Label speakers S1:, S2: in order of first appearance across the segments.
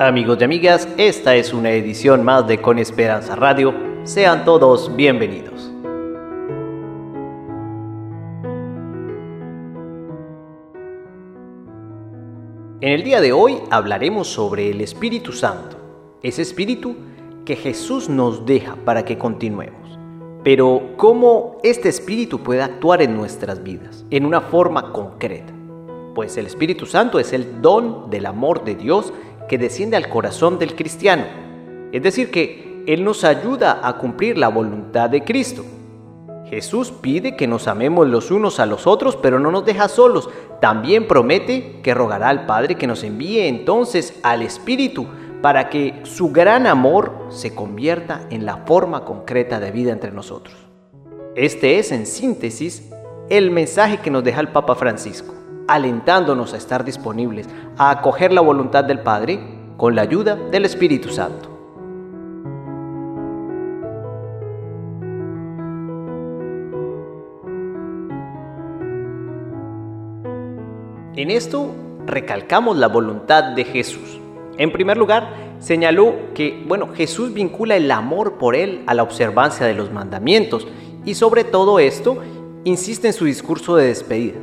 S1: Amigos y amigas, esta es una edición más de Con Esperanza Radio. Sean todos bienvenidos. En el día de hoy hablaremos sobre el Espíritu Santo, ese Espíritu que Jesús nos deja para que continuemos. Pero ¿cómo este Espíritu puede actuar en nuestras vidas, en una forma concreta? Pues el Espíritu Santo es el don del amor de Dios que desciende al corazón del cristiano. Es decir, que Él nos ayuda a cumplir la voluntad de Cristo. Jesús pide que nos amemos los unos a los otros, pero no nos deja solos. También promete que rogará al Padre que nos envíe entonces al Espíritu para que su gran amor se convierta en la forma concreta de vida entre nosotros. Este es, en síntesis, el mensaje que nos deja el Papa Francisco alentándonos a estar disponibles a acoger la voluntad del Padre con la ayuda del Espíritu Santo. En esto recalcamos la voluntad de Jesús. En primer lugar, señaló que, bueno, Jesús vincula el amor por él a la observancia de los mandamientos y sobre todo esto insiste en su discurso de despedida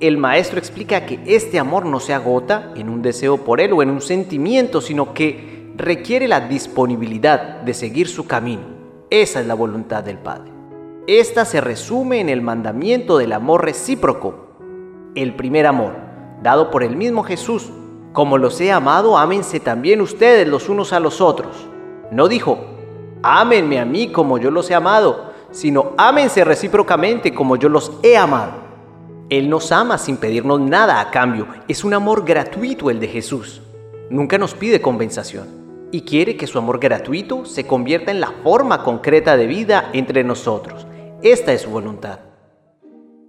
S1: el maestro explica que este amor no se agota en un deseo por él o en un sentimiento, sino que requiere la disponibilidad de seguir su camino. Esa es la voluntad del Padre. Esta se resume en el mandamiento del amor recíproco, el primer amor, dado por el mismo Jesús. Como los he amado, ámense también ustedes los unos a los otros. No dijo, ámenme a mí como yo los he amado, sino ámense recíprocamente como yo los he amado. Él nos ama sin pedirnos nada a cambio. Es un amor gratuito el de Jesús. Nunca nos pide compensación y quiere que su amor gratuito se convierta en la forma concreta de vida entre nosotros. Esta es su voluntad.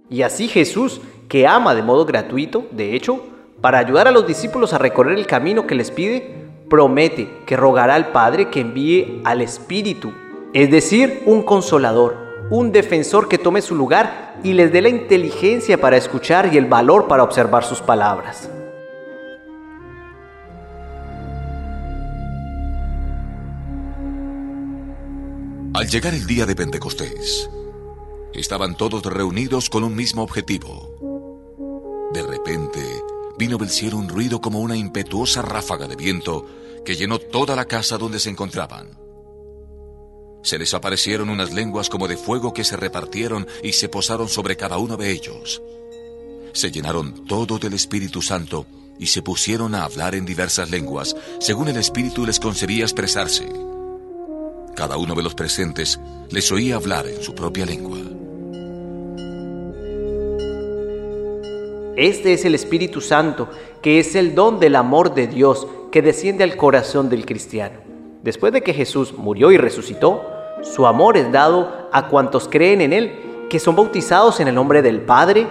S1: Y así Jesús, que ama de modo gratuito, de hecho, para ayudar a los discípulos a recorrer el camino que les pide, promete que rogará al Padre que envíe al Espíritu, es decir, un consolador un defensor que tome su lugar y les dé la inteligencia para escuchar y el valor para observar sus palabras.
S2: Al llegar el día de Pentecostés, estaban todos reunidos con un mismo objetivo. De repente, vino del cielo un ruido como una impetuosa ráfaga de viento que llenó toda la casa donde se encontraban. Se les aparecieron unas lenguas como de fuego que se repartieron y se posaron sobre cada uno de ellos. Se llenaron todo del Espíritu Santo y se pusieron a hablar en diversas lenguas, según el Espíritu les concebía expresarse. Cada uno de los presentes les oía hablar en su propia lengua.
S1: Este es el Espíritu Santo, que es el don del amor de Dios que desciende al corazón del cristiano. Después de que Jesús murió y resucitó, su amor es dado a cuantos creen en Él, que son bautizados en el nombre del Padre,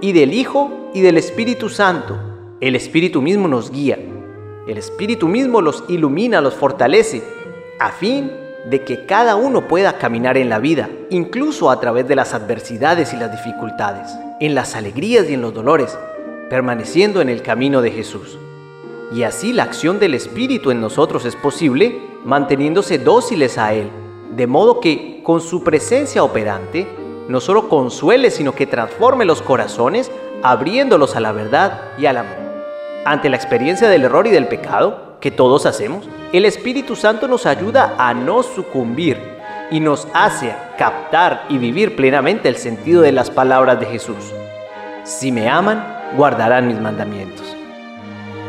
S1: y del Hijo, y del Espíritu Santo. El Espíritu mismo nos guía. El Espíritu mismo los ilumina, los fortalece, a fin de que cada uno pueda caminar en la vida, incluso a través de las adversidades y las dificultades, en las alegrías y en los dolores, permaneciendo en el camino de Jesús. Y así la acción del Espíritu en nosotros es posible manteniéndose dóciles a Él, de modo que con su presencia operante no solo consuele, sino que transforme los corazones, abriéndolos a la verdad y al amor. Ante la experiencia del error y del pecado, que todos hacemos, el Espíritu Santo nos ayuda a no sucumbir y nos hace captar y vivir plenamente el sentido de las palabras de Jesús. Si me aman, guardarán mis mandamientos.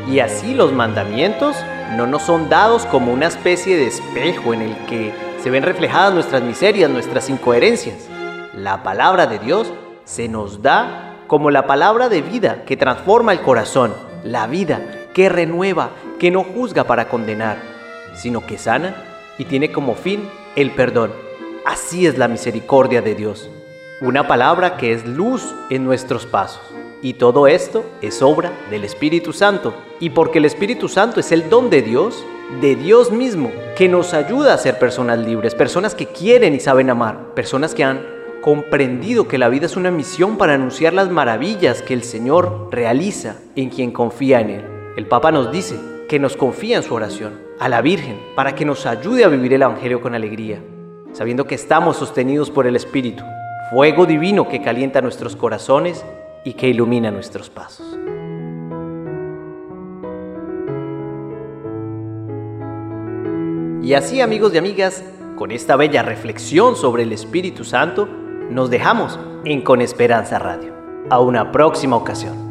S1: Y así los mandamientos no nos son dados como una especie de espejo en el que se ven reflejadas nuestras miserias, nuestras incoherencias. La palabra de Dios se nos da como la palabra de vida que transforma el corazón, la vida que renueva, que no juzga para condenar, sino que sana y tiene como fin el perdón. Así es la misericordia de Dios. Una palabra que es luz en nuestros pasos. Y todo esto es obra del Espíritu Santo. Y porque el Espíritu Santo es el don de Dios, de Dios mismo, que nos ayuda a ser personas libres, personas que quieren y saben amar, personas que han comprendido que la vida es una misión para anunciar las maravillas que el Señor realiza en quien confía en Él. El Papa nos dice que nos confía en su oración, a la Virgen, para que nos ayude a vivir el Evangelio con alegría, sabiendo que estamos sostenidos por el Espíritu, fuego divino que calienta nuestros corazones y que ilumina nuestros pasos. Y así amigos y amigas, con esta bella reflexión sobre el Espíritu Santo, nos dejamos en Con Esperanza Radio. A una próxima ocasión.